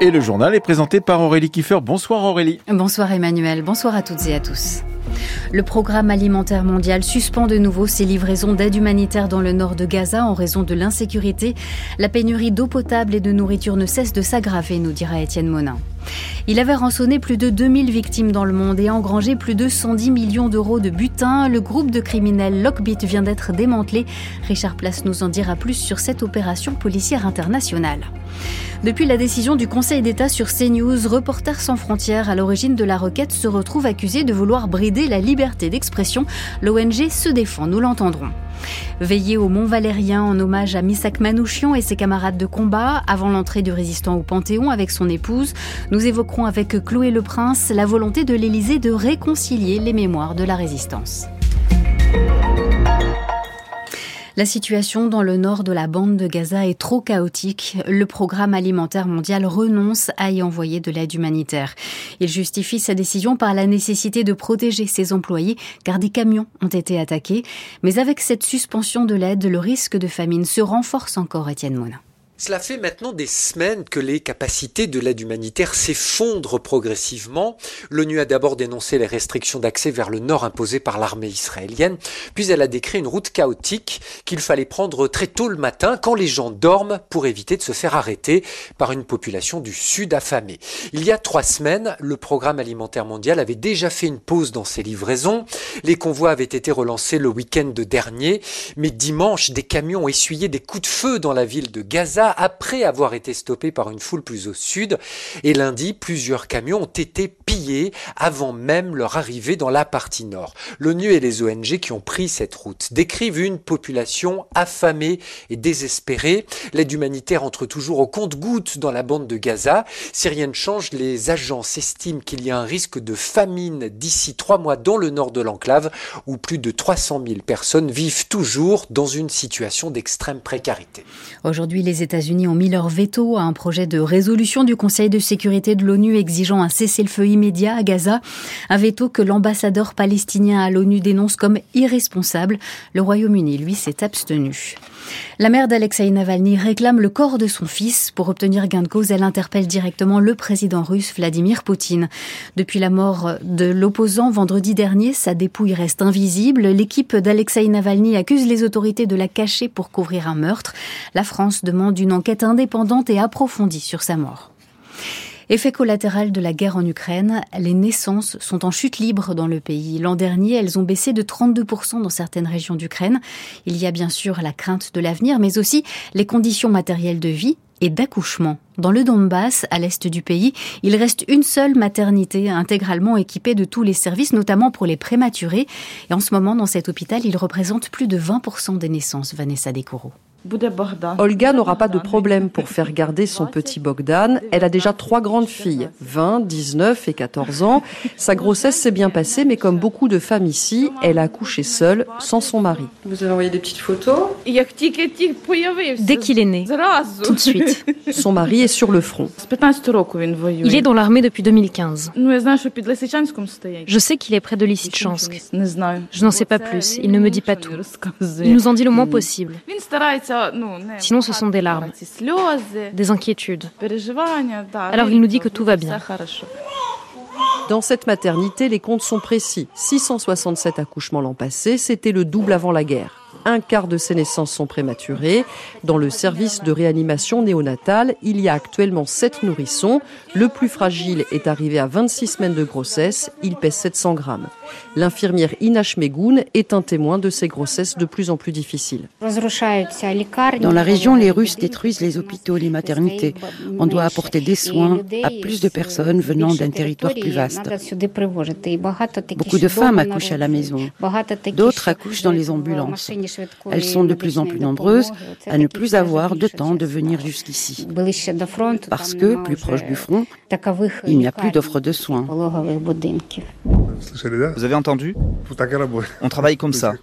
Et le journal est présenté par Aurélie Kiefer. Bonsoir Aurélie. Bonsoir Emmanuel, bonsoir à toutes et à tous. Le programme alimentaire mondial suspend de nouveau ses livraisons d'aide humanitaire dans le nord de Gaza en raison de l'insécurité. La pénurie d'eau potable et de nourriture ne cesse de s'aggraver, nous dira Étienne Monin. Il avait rançonné plus de 2000 victimes dans le monde et engrangé plus de 110 millions d'euros de butin. Le groupe de criminels Lockbit vient d'être démantelé. Richard Place nous en dira plus sur cette opération policière internationale. Depuis la décision du Conseil d'État sur CNews, Reporters sans frontières à l'origine de la requête se retrouve accusé de vouloir brider la liberté d'expression. L'ONG se défend, nous l'entendrons. Veillé au Mont Valérien en hommage à Misak Manouchian et ses camarades de combat avant l'entrée du résistant au Panthéon avec son épouse. Nous évoquerons avec Chloé Le Prince la volonté de l'Élysée de réconcilier les mémoires de la résistance. La situation dans le nord de la bande de Gaza est trop chaotique. Le programme alimentaire mondial renonce à y envoyer de l'aide humanitaire. Il justifie sa décision par la nécessité de protéger ses employés car des camions ont été attaqués. Mais avec cette suspension de l'aide, le risque de famine se renforce encore, Étienne Monin. Cela fait maintenant des semaines que les capacités de l'aide humanitaire s'effondrent progressivement. L'ONU a d'abord dénoncé les restrictions d'accès vers le nord imposées par l'armée israélienne, puis elle a décrit une route chaotique qu'il fallait prendre très tôt le matin quand les gens dorment pour éviter de se faire arrêter par une population du sud affamée. Il y a trois semaines, le programme alimentaire mondial avait déjà fait une pause dans ses livraisons. Les convois avaient été relancés le week-end dernier, mais dimanche, des camions ont essuyé des coups de feu dans la ville de Gaza après avoir été stoppé par une foule plus au sud. Et lundi, plusieurs camions ont été pillés avant même leur arrivée dans la partie nord. L'ONU et les ONG qui ont pris cette route décrivent une population affamée et désespérée. L'aide humanitaire entre toujours au compte-gouttes dans la bande de Gaza. Si rien ne change, les agences estiment qu'il y a un risque de famine d'ici trois mois dans le nord de l'enclave où plus de 300 000 personnes vivent toujours dans une situation d'extrême précarité. Aujourd'hui, les États États-Unis ont mis leur veto à un projet de résolution du Conseil de sécurité de l'ONU exigeant un cessez-le-feu immédiat à Gaza, un veto que l'ambassadeur palestinien à l'ONU dénonce comme irresponsable. Le Royaume-Uni, lui, s'est abstenu. La mère d'Alexei Navalny réclame le corps de son fils. Pour obtenir gain de cause, elle interpelle directement le président russe Vladimir Poutine. Depuis la mort de l'opposant vendredi dernier, sa dépouille reste invisible. L'équipe d'Alexei Navalny accuse les autorités de la cacher pour couvrir un meurtre. La France demande une enquête indépendante et approfondie sur sa mort. Effet collatéral de la guerre en Ukraine, les naissances sont en chute libre dans le pays. L'an dernier, elles ont baissé de 32% dans certaines régions d'Ukraine. Il y a bien sûr la crainte de l'avenir, mais aussi les conditions matérielles de vie et d'accouchement. Dans le Donbass, à l'est du pays, il reste une seule maternité intégralement équipée de tous les services, notamment pour les prématurés. Et en ce moment, dans cet hôpital, il représente plus de 20% des naissances, Vanessa Dekoro. Olga n'aura pas de problème pour faire garder son petit Bogdan. Elle a déjà trois grandes filles, 20, 19 et 14 ans. Sa grossesse s'est bien passée, mais comme beaucoup de femmes ici, elle a accouché seule, sans son mari. Vous avez envoyé des petites photos? Dès qu'il est né, tout de suite. Son mari est sur le front. Il est dans l'armée depuis 2015. Je sais qu'il est près de Lysychansk. Je n'en sais pas plus, il ne me dit pas tout. Il nous en dit le moins possible. Sinon, ce sont des larmes, des inquiétudes. Alors il nous dit que tout va bien. Dans cette maternité, les comptes sont précis. 667 accouchements l'an passé, c'était le double avant la guerre. Un quart de ces naissances sont prématurées. Dans le service de réanimation néonatale, il y a actuellement 7 nourrissons. Le plus fragile est arrivé à 26 semaines de grossesse. Il pèse 700 grammes. L'infirmière Inash Megoun est un témoin de ces grossesses de plus en plus difficiles. Dans la région, les Russes détruisent les hôpitaux les maternités. On doit apporter des soins à plus de personnes venant d'un territoire plus vaste. Beaucoup de femmes accouchent à la maison. D'autres accouchent dans les ambulances. Elles sont de plus en plus nombreuses à ne plus avoir de temps de venir jusqu'ici. Parce que, plus proche du front, il n'y a plus d'offres de soins. Vous avez entendu? On travaille comme ça.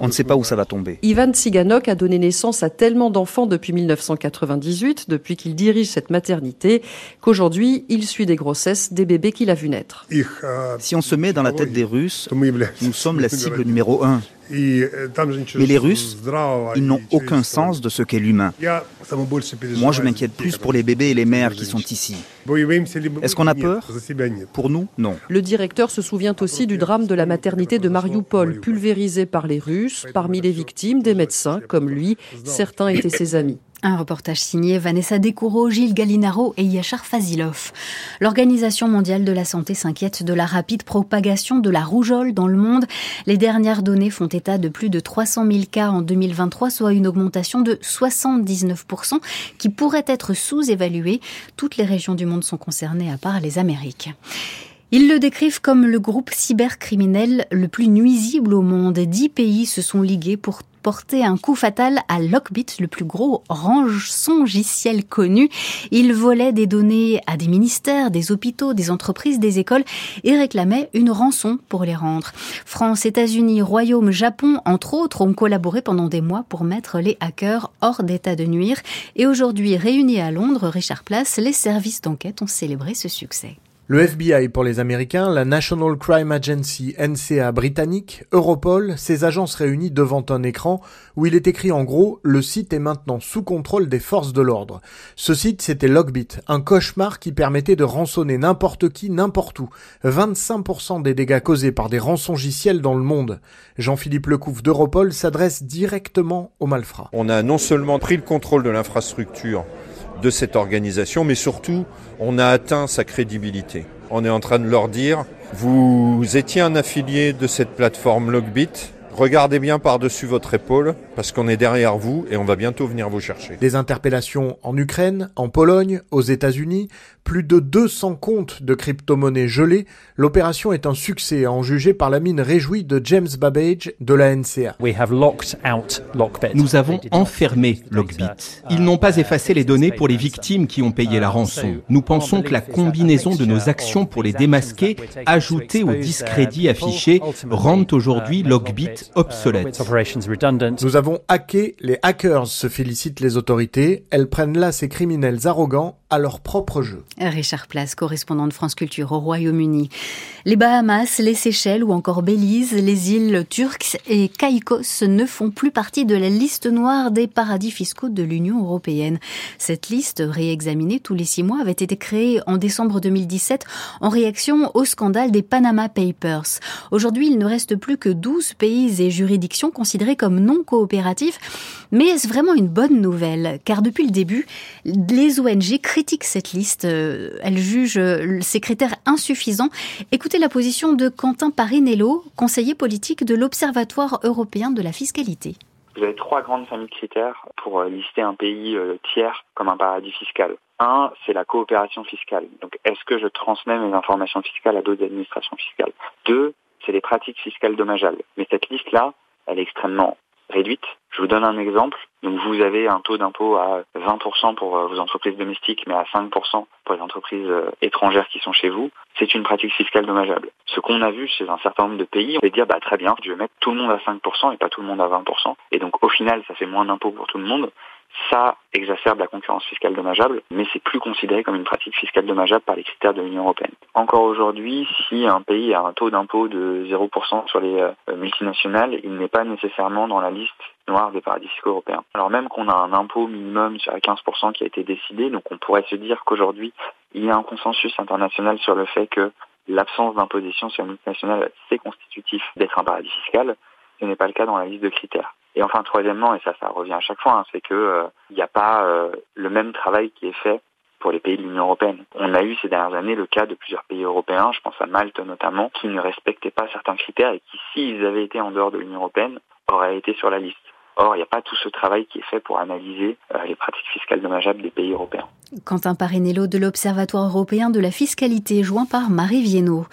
On ne sait pas où ça va tomber. Ivan Tsiganok a donné naissance à tellement d'enfants depuis 1998, depuis qu'il dirige cette maternité, qu'aujourd'hui, il suit des grossesses des bébés qu'il a vu naître. Si on se met dans la tête des Russes, nous sommes la cible numéro un. Mais les Russes, ils n'ont aucun sens de ce qu'est l'humain. Moi, je m'inquiète plus pour les bébés et les mères qui sont ici. Est-ce qu'on a peur Pour nous, non. Le directeur se souvient aussi du drame de la maternité de Mariupol, pulvérisée par les Russes. Parmi les victimes, des médecins comme lui, certains étaient ses amis. Un reportage signé Vanessa Descoureaux, Gilles Gallinaro et Yachar Fazilov. L'Organisation mondiale de la santé s'inquiète de la rapide propagation de la rougeole dans le monde. Les dernières données font état de plus de 300 000 cas en 2023, soit une augmentation de 79% qui pourrait être sous-évaluée. Toutes les régions du monde sont concernées à part les Amériques. Ils le décrivent comme le groupe cybercriminel le plus nuisible au monde. Dix pays se sont ligués pour porter un coup fatal à Lockbit, le plus gros rançongiciel connu. Il volait des données à des ministères, des hôpitaux, des entreprises, des écoles et réclamait une rançon pour les rendre. France, États-Unis, Royaume, Japon, entre autres, ont collaboré pendant des mois pour mettre les hackers hors d'état de nuire. Et aujourd'hui, réunis à Londres, Richard Place, les services d'enquête ont célébré ce succès. Le FBI pour les Américains, la National Crime Agency NCA britannique, Europol, ces agences réunies devant un écran où il est écrit en gros le site est maintenant sous contrôle des forces de l'ordre. Ce site c'était Logbit, un cauchemar qui permettait de rançonner n'importe qui, n'importe où. 25% des dégâts causés par des rançongiciels dans le monde. Jean-Philippe Lecouf d'Europol s'adresse directement aux malfrats. On a non seulement pris le contrôle de l'infrastructure de cette organisation, mais surtout, on a atteint sa crédibilité. On est en train de leur dire, vous étiez un affilié de cette plateforme Logbit, Regardez bien par-dessus votre épaule, parce qu'on est derrière vous et on va bientôt venir vous chercher. Des interpellations en Ukraine, en Pologne, aux États-Unis, plus de 200 comptes de crypto-monnaies gelées. L'opération est un succès, en jugé par la mine réjouie de James Babbage de la NCA. Nous avons enfermé Lockbit. Ils n'ont pas effacé les données pour les victimes qui ont payé la rançon. Nous pensons que la combinaison de nos actions pour les démasquer, ajoutées au discrédit affiché, rendent aujourd'hui Lockbit obsolète. Nous avons hacké les hackers, se félicitent les autorités. Elles prennent là ces criminels arrogants à leur propre jeu. Richard Place, correspondant de France Culture au Royaume-Uni. Les Bahamas, les Seychelles ou encore Belize, les îles Turques et Caïcos ne font plus partie de la liste noire des paradis fiscaux de l'Union européenne. Cette liste, réexaminée tous les six mois, avait été créée en décembre 2017 en réaction au scandale des Panama Papers. Aujourd'hui, il ne reste plus que 12 pays et juridictions considérés comme non coopératifs. Mais est-ce vraiment une bonne nouvelle? Car depuis le début, les ONG critiquent cette liste. Euh, elles jugent euh, ces critères insuffisants. Écoutez la position de Quentin Parinello, conseiller politique de l'Observatoire européen de la fiscalité. Vous avez trois grandes familles de critères pour euh, lister un pays tiers comme un paradis fiscal. Un, c'est la coopération fiscale. Donc, est-ce que je transmets mes informations fiscales à d'autres administrations fiscales? Deux, c'est les pratiques fiscales dommageables. Mais cette liste-là, elle est extrêmement réduite. Je vous donne un exemple. Donc vous avez un taux d'impôt à 20% pour euh, vos entreprises domestiques, mais à 5% pour les entreprises euh, étrangères qui sont chez vous. C'est une pratique fiscale dommageable. Ce qu'on a vu chez un certain nombre de pays, on va dire bah très bien, je vais mettre tout le monde à 5% et pas tout le monde à 20%. Et donc au final, ça fait moins d'impôts pour tout le monde. Ça exacerbe la concurrence fiscale dommageable, mais c'est plus considéré comme une pratique fiscale dommageable par les critères de l'Union européenne. Encore aujourd'hui, si un pays a un taux d'impôt de 0% sur les euh, multinationales, il n'est pas nécessairement dans la liste noire des paradis fiscaux européens. Alors même qu'on a un impôt minimum sur les 15% qui a été décidé, donc on pourrait se dire qu'aujourd'hui, il y a un consensus international sur le fait que l'absence d'imposition sur les multinationales, c'est constitutif d'être un paradis fiscal. Ce n'est pas le cas dans la liste de critères. Et enfin, troisièmement, et ça, ça revient à chaque fois, hein, c'est que euh, il n'y a pas euh, le même travail qui est fait pour les pays de l'Union européenne. On a eu ces dernières années le cas de plusieurs pays européens, je pense à Malte notamment, qui ne respectaient pas certains critères et qui, s'ils avaient été en dehors de l'Union européenne, auraient été sur la liste. Or, il n'y a pas tout ce travail qui est fait pour analyser euh, les pratiques fiscales dommageables des pays européens. Quentin Parinello de l'Observatoire européen de la fiscalité, joint par Marie Viennot.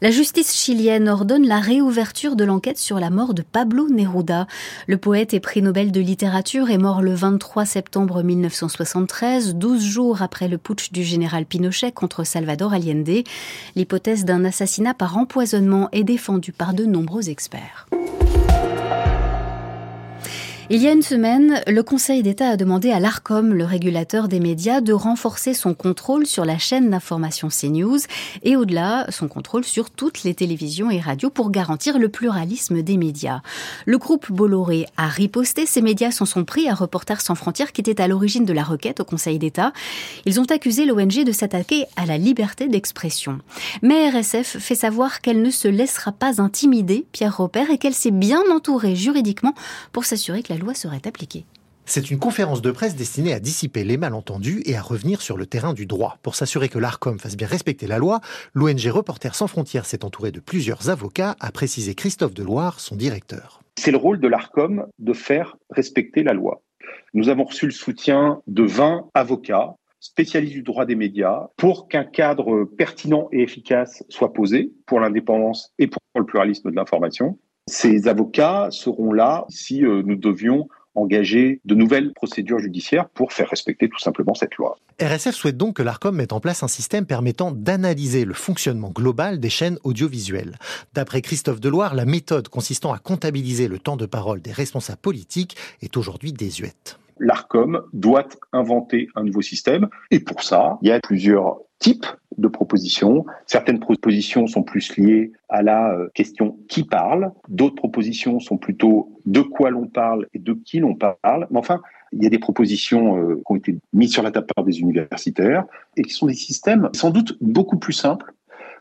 La justice chilienne ordonne la réouverture de l'enquête sur la mort de Pablo Neruda. Le poète et prix Nobel de littérature est mort le 23 septembre 1973, 12 jours après le putsch du général Pinochet contre Salvador Allende. L'hypothèse d'un assassinat par empoisonnement est défendue par de nombreux experts. Il y a une semaine, le Conseil d'État a demandé à l'ARCOM, le régulateur des médias, de renforcer son contrôle sur la chaîne d'information CNews et au-delà, son contrôle sur toutes les télévisions et radios pour garantir le pluralisme des médias. Le groupe Bolloré a riposté. Ces médias s'en sont pris à Reporters sans frontières qui était à l'origine de la requête au Conseil d'État. Ils ont accusé l'ONG de s'attaquer à la liberté d'expression. Mais RSF fait savoir qu'elle ne se laissera pas intimider, Pierre Robert, et qu'elle s'est bien entourée juridiquement pour s'assurer que la loi serait appliquée. C'est une conférence de presse destinée à dissiper les malentendus et à revenir sur le terrain du droit. Pour s'assurer que l'ARCOM fasse bien respecter la loi, l'ONG Reporters sans frontières s'est entourée de plusieurs avocats, a précisé Christophe Deloire, son directeur. C'est le rôle de l'ARCOM de faire respecter la loi. Nous avons reçu le soutien de 20 avocats spécialistes du droit des médias pour qu'un cadre pertinent et efficace soit posé pour l'indépendance et pour le pluralisme de l'information. Ces avocats seront là si euh, nous devions engager de nouvelles procédures judiciaires pour faire respecter tout simplement cette loi. RSF souhaite donc que l'ARCOM mette en place un système permettant d'analyser le fonctionnement global des chaînes audiovisuelles. D'après Christophe Deloire, la méthode consistant à comptabiliser le temps de parole des responsables politiques est aujourd'hui désuète l'ARCOM doit inventer un nouveau système. Et pour ça, il y a plusieurs types de propositions. Certaines propositions sont plus liées à la euh, question qui parle, d'autres propositions sont plutôt de quoi l'on parle et de qui l'on parle. Mais enfin, il y a des propositions euh, qui ont été mises sur la table par des universitaires et qui sont des systèmes sans doute beaucoup plus simples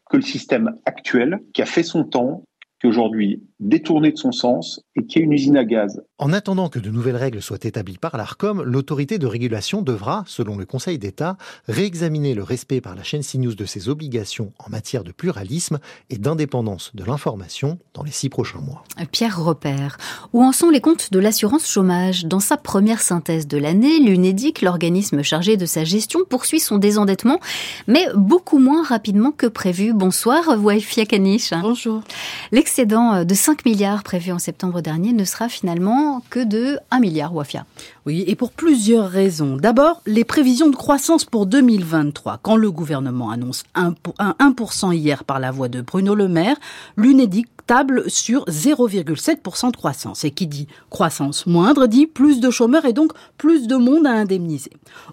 que le système actuel qui a fait son temps, qui aujourd'hui détourné de son sens et qui est une usine à gaz. En attendant que de nouvelles règles soient établies par l'ARCOM, l'autorité de régulation devra, selon le Conseil d'État, réexaminer le respect par la chaîne CNews de ses obligations en matière de pluralisme et d'indépendance de l'information dans les six prochains mois. Pierre Repère, où en sont les comptes de l'assurance chômage? Dans sa première synthèse de l'année, l'UNEDIC, l'organisme chargé de sa gestion, poursuit son désendettement, mais beaucoup moins rapidement que prévu. Bonsoir, Waifia Kanish. Bonjour. L'excédent de 5 milliards prévus en septembre dernier ne sera finalement que de 1 milliard, Wafia. Oui, et pour plusieurs raisons. D'abord, les prévisions de croissance pour 2023. Quand le gouvernement annonce 1%, 1 hier par la voix de Bruno Le Maire, l'UNEDIC table sur 0,7% de croissance. Et qui dit croissance moindre dit plus de chômeurs et donc plus de monde à indemniser.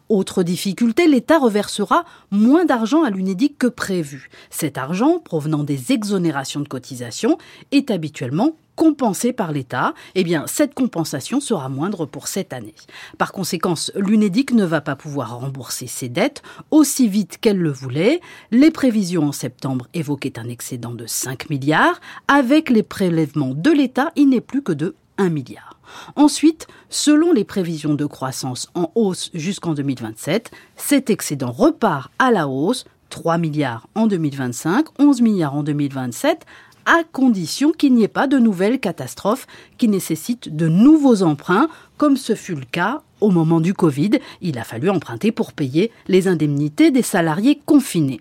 Autre difficulté, l'État reversera moins d'argent à l'UNEDIC que prévu. Cet argent, provenant des exonérations de cotisations, est habituellement compensé par l'État, eh bien, cette compensation sera moindre pour cette année. Par conséquent, l'UNEDIC ne va pas pouvoir rembourser ses dettes aussi vite qu'elle le voulait. Les prévisions en septembre évoquaient un excédent de 5 milliards. Avec les prélèvements de l'État, il n'est plus que de 1 milliard. Ensuite, selon les prévisions de croissance en hausse jusqu'en 2027, cet excédent repart à la hausse 3 milliards en 2025, 11 milliards en 2027, à condition qu'il n'y ait pas de nouvelles catastrophes qui nécessitent de nouveaux emprunts, comme ce fut le cas au moment du Covid. Il a fallu emprunter pour payer les indemnités des salariés confinés.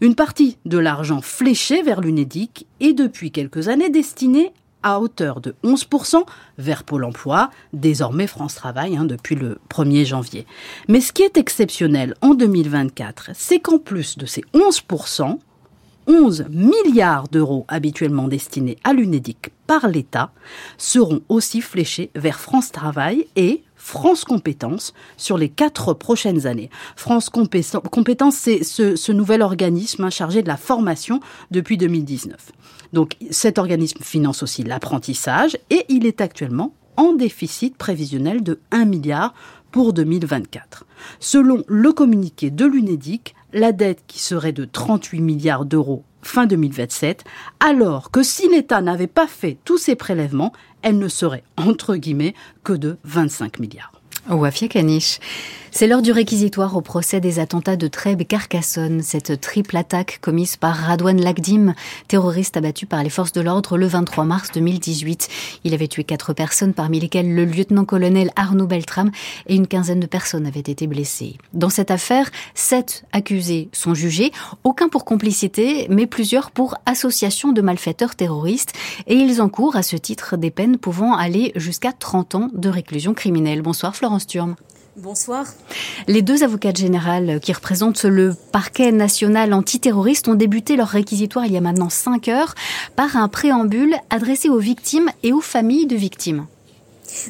Une partie de l'argent fléché vers l'UNEDIC est depuis quelques années destinée à hauteur de 11% vers Pôle emploi, désormais France Travail hein, depuis le 1er janvier. Mais ce qui est exceptionnel en 2024, c'est qu'en plus de ces 11%, 11 milliards d'euros habituellement destinés à l'UNEDIC par l'État seront aussi fléchés vers France Travail et France Compétences sur les quatre prochaines années. France Compétences, c'est ce, nouvel organisme hein, chargé de la formation depuis 2019. Donc cet organisme finance aussi l'apprentissage et il est actuellement en déficit prévisionnel de 1 milliard pour 2024. Selon le communiqué de l'UNEDIC, la dette qui serait de 38 milliards d'euros fin 2027, alors que si l'État n'avait pas fait tous ces prélèvements, elle ne serait, entre guillemets, que de 25 milliards. Wafia Kanish. C'est l'heure du réquisitoire au procès des attentats de Trèbes et Carcassonne, cette triple attaque commise par Radouane Lagdim, terroriste abattu par les forces de l'ordre le 23 mars 2018. Il avait tué quatre personnes, parmi lesquelles le lieutenant-colonel Arnaud Beltram, et une quinzaine de personnes avaient été blessées. Dans cette affaire, sept accusés sont jugés, aucun pour complicité, mais plusieurs pour association de malfaiteurs terroristes, et ils encourent à ce titre des peines pouvant aller jusqu'à 30 ans de réclusion criminelle. Bonsoir Florence Turme. Bonsoir. Les deux avocats généraux qui représentent le parquet national antiterroriste ont débuté leur réquisitoire il y a maintenant cinq heures par un préambule adressé aux victimes et aux familles de victimes.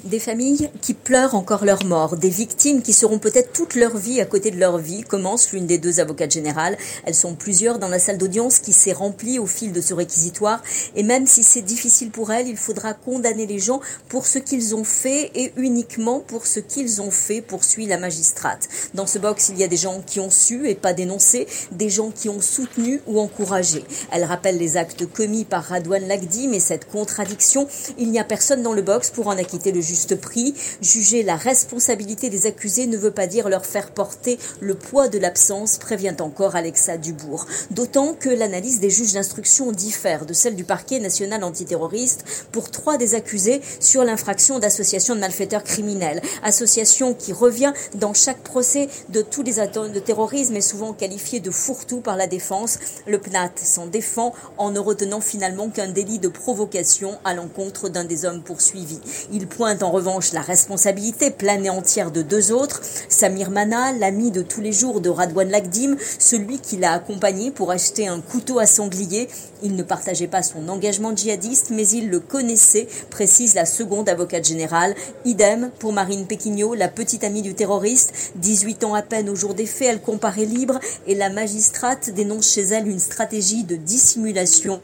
Des familles qui pleurent encore leur mort, des victimes qui seront peut-être toute leur vie à côté de leur vie, commence l'une des deux avocates générales. Elles sont plusieurs dans la salle d'audience qui s'est remplie au fil de ce réquisitoire. Et même si c'est difficile pour elles, il faudra condamner les gens pour ce qu'ils ont fait et uniquement pour ce qu'ils ont fait, poursuit la magistrate. Dans ce box, il y a des gens qui ont su et pas dénoncé, des gens qui ont soutenu ou encouragé. Elle rappelle les actes commis par Radouane Lagdi, mais cette contradiction, il n'y a personne dans le box pour en acquitter le juste prix. Juger la responsabilité des accusés ne veut pas dire leur faire porter le poids de l'absence, prévient encore Alexa Dubourg. D'autant que l'analyse des juges d'instruction diffère de celle du parquet national antiterroriste pour trois des accusés sur l'infraction d'association de malfaiteurs criminels. Association qui revient dans chaque procès de tous les attentats de terrorisme et souvent qualifiée de fourre-tout par la défense. Le PNAT s'en défend en ne retenant finalement qu'un délit de provocation à l'encontre d'un des hommes poursuivis. Il pointe en revanche la responsabilité pleine et entière de deux autres, Samir Mana, l'ami de tous les jours de Radouane Lagdim, celui qui l'a accompagné pour acheter un couteau à sanglier. Il ne partageait pas son engagement djihadiste, mais il le connaissait, précise la seconde avocate générale. Idem pour Marine Péquignot, la petite amie du terroriste. 18 ans à peine au jour des faits, elle comparaît libre et la magistrate dénonce chez elle une stratégie de dissimulation.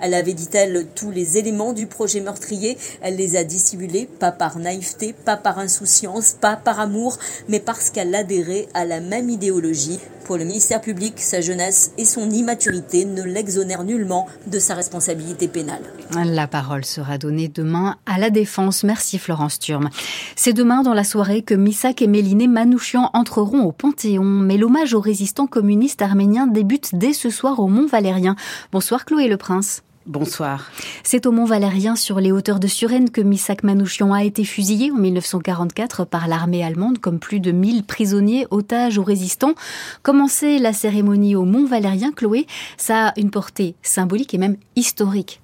Elle avait, dit-elle, tous les éléments du projet meurtrier. Elle les a dissimulés, pas par naïveté, pas par insouciance, pas par amour, mais parce qu'elle adhérait à la même idéologie. Pour le ministère public, sa jeunesse et son immaturité ne l'exonèrent nullement de sa responsabilité pénale. La parole sera donnée demain à la défense. Merci Florence Turme. C'est demain dans la soirée que Missak et Méliné Manouchian entreront au Panthéon. Mais l'hommage aux résistants communistes arméniens débute dès ce soir au Mont Valérien. Bonsoir Chloé Le Prince. Bonsoir. C'est au Mont Valérien, sur les hauteurs de Suresnes, que Misak Manouchian a été fusillé en 1944 par l'armée allemande, comme plus de 1000 prisonniers, otages ou résistants. Commencer la cérémonie au Mont Valérien, Chloé, ça a une portée symbolique et même historique.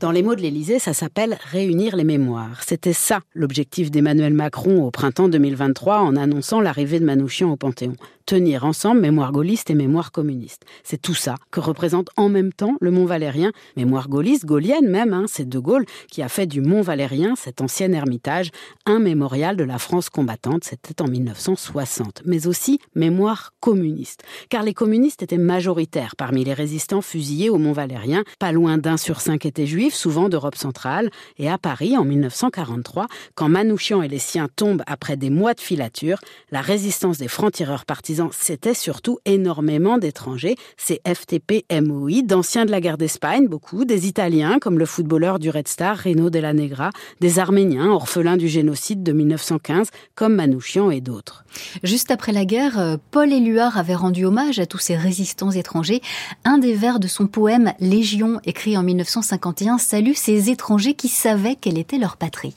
Dans les mots de l'Élysée, ça s'appelle réunir les mémoires. C'était ça l'objectif d'Emmanuel Macron au printemps 2023 en annonçant l'arrivée de Manouchian au Panthéon tenir ensemble mémoire gaulliste et mémoire communiste. C'est tout ça que représente en même temps le Mont Valérien, mémoire gaulliste, gaulienne même, hein, c'est De Gaulle qui a fait du Mont Valérien, cet ancien ermitage, un mémorial de la France combattante, c'était en 1960, mais aussi mémoire communiste, car les communistes étaient majoritaires parmi les résistants fusillés au Mont Valérien, pas loin d'un sur cinq étaient juifs, souvent d'Europe centrale, et à Paris en 1943, quand Manouchian et les siens tombent après des mois de filature, la résistance des francs-tireurs partisans c'était surtout énormément d'étrangers, ces FTP-MOI, d'anciens de la guerre d'Espagne, beaucoup, des Italiens comme le footballeur du Red Star Reno la Negra, des Arméniens orphelins du génocide de 1915 comme Manouchian et d'autres. Juste après la guerre, euh, Paul Éluard avait rendu hommage à tous ces résistants étrangers. Un des vers de son poème Légion, écrit en 1951, salue ces étrangers qui savaient quelle était leur patrie.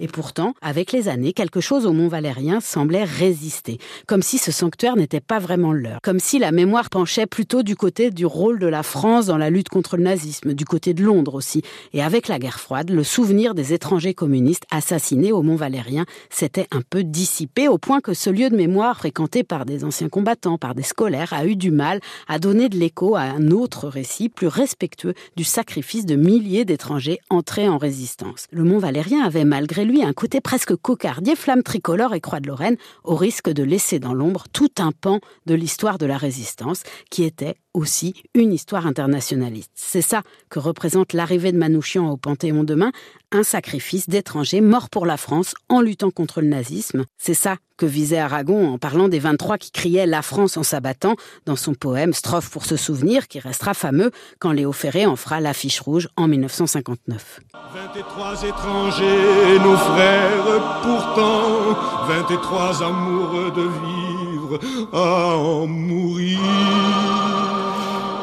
Et pourtant, avec les années, quelque chose au Mont Valérien semblait résister, comme si ce sanctuaire n'était pas vraiment leur, comme si la mémoire penchait plutôt du côté du rôle de la France dans la lutte contre le nazisme, du côté de Londres aussi. Et avec la guerre froide, le souvenir des étrangers communistes assassinés au Mont Valérien s'était un peu dissipé au point que ce lieu de mémoire fréquenté par des anciens combattants, par des scolaires, a eu du mal à donner de l'écho à un autre récit plus respectueux du sacrifice de milliers d'étrangers entrés en résistance. Le Mont Valérien avait malgré lui un côté presque cocardier, flamme tricolore et croix de Lorraine, au risque de laisser dans l'ombre tout un pan de l'histoire de la résistance, qui était aussi une histoire internationaliste. C'est ça que représente l'arrivée de Manouchian au Panthéon demain, un sacrifice d'étrangers morts pour la France en luttant contre le nazisme. C'est ça que visait Aragon en parlant des 23 qui criaient la France en s'abattant dans son poème Strophe pour se souvenir qui restera fameux quand Léo Ferré en fera l'affiche rouge en 1959. 23 étrangers, nos frères pourtant, 23 amoureux de vivre à en mourir.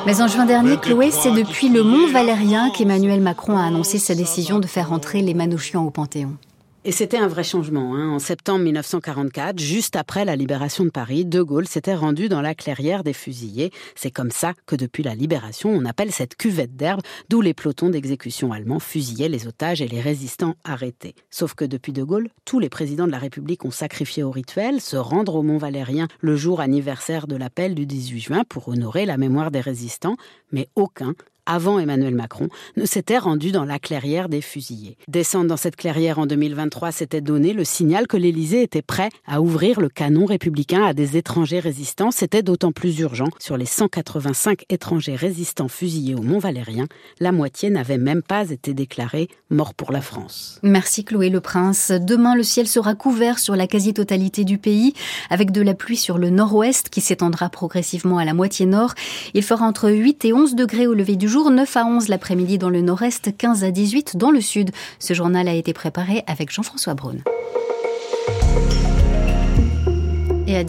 Mais en juin dernier, Chloé, c'est depuis le Mont Valérien qu'Emmanuel Macron a annoncé sa décision de faire entrer les Manouchians au Panthéon. Et c'était un vrai changement. Hein. En septembre 1944, juste après la libération de Paris, De Gaulle s'était rendu dans la clairière des fusillés. C'est comme ça que depuis la libération, on appelle cette cuvette d'herbe, d'où les pelotons d'exécution allemands fusillaient les otages et les résistants arrêtés. Sauf que depuis De Gaulle, tous les présidents de la République ont sacrifié au rituel, se rendre au Mont Valérien le jour anniversaire de l'appel du 18 juin pour honorer la mémoire des résistants, mais aucun avant Emmanuel Macron, ne s'était rendu dans la clairière des fusillés. Descendre dans cette clairière en 2023, c'était donner le signal que l'Élysée était prêt à ouvrir le canon républicain à des étrangers résistants. C'était d'autant plus urgent. Sur les 185 étrangers résistants fusillés au Mont-Valérien, la moitié n'avait même pas été déclarée mort pour la France. Merci Chloé Le Prince. Demain, le ciel sera couvert sur la quasi-totalité du pays, avec de la pluie sur le nord-ouest qui s'étendra progressivement à la moitié nord. Il fera entre 8 et 11 degrés au lever du jour, 9 à 11 l'après-midi dans le nord-est, 15 à 18 dans le sud. Ce journal a été préparé avec Jean-François Braun. Et à